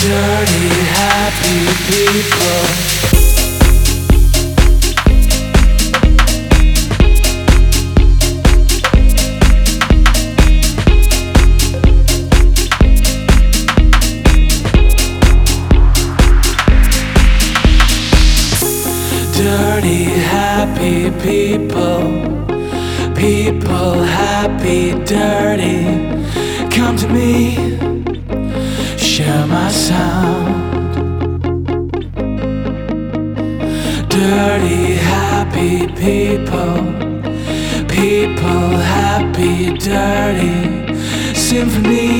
Dirty, happy people. dirty, happy people. People happy, dirty. Come to me, share my sound. Dirty, happy people. People happy, dirty. Symphony,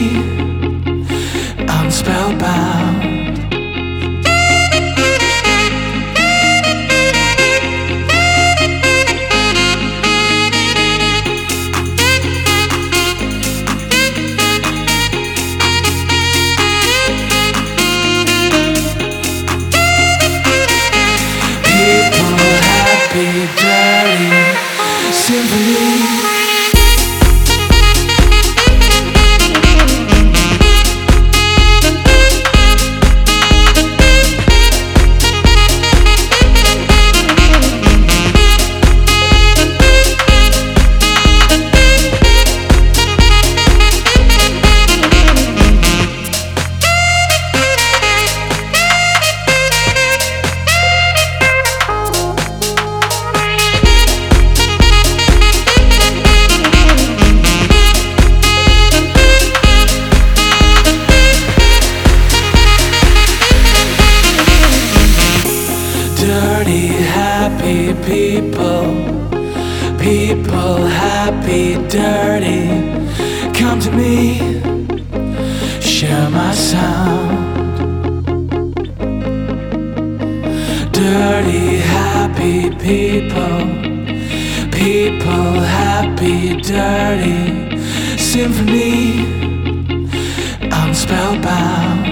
I'm spellbound. Happy, dirty, happy people. People happy, dirty. Come to me, share my sound. Dirty, happy people. People happy, dirty. Symphony, I'm spellbound.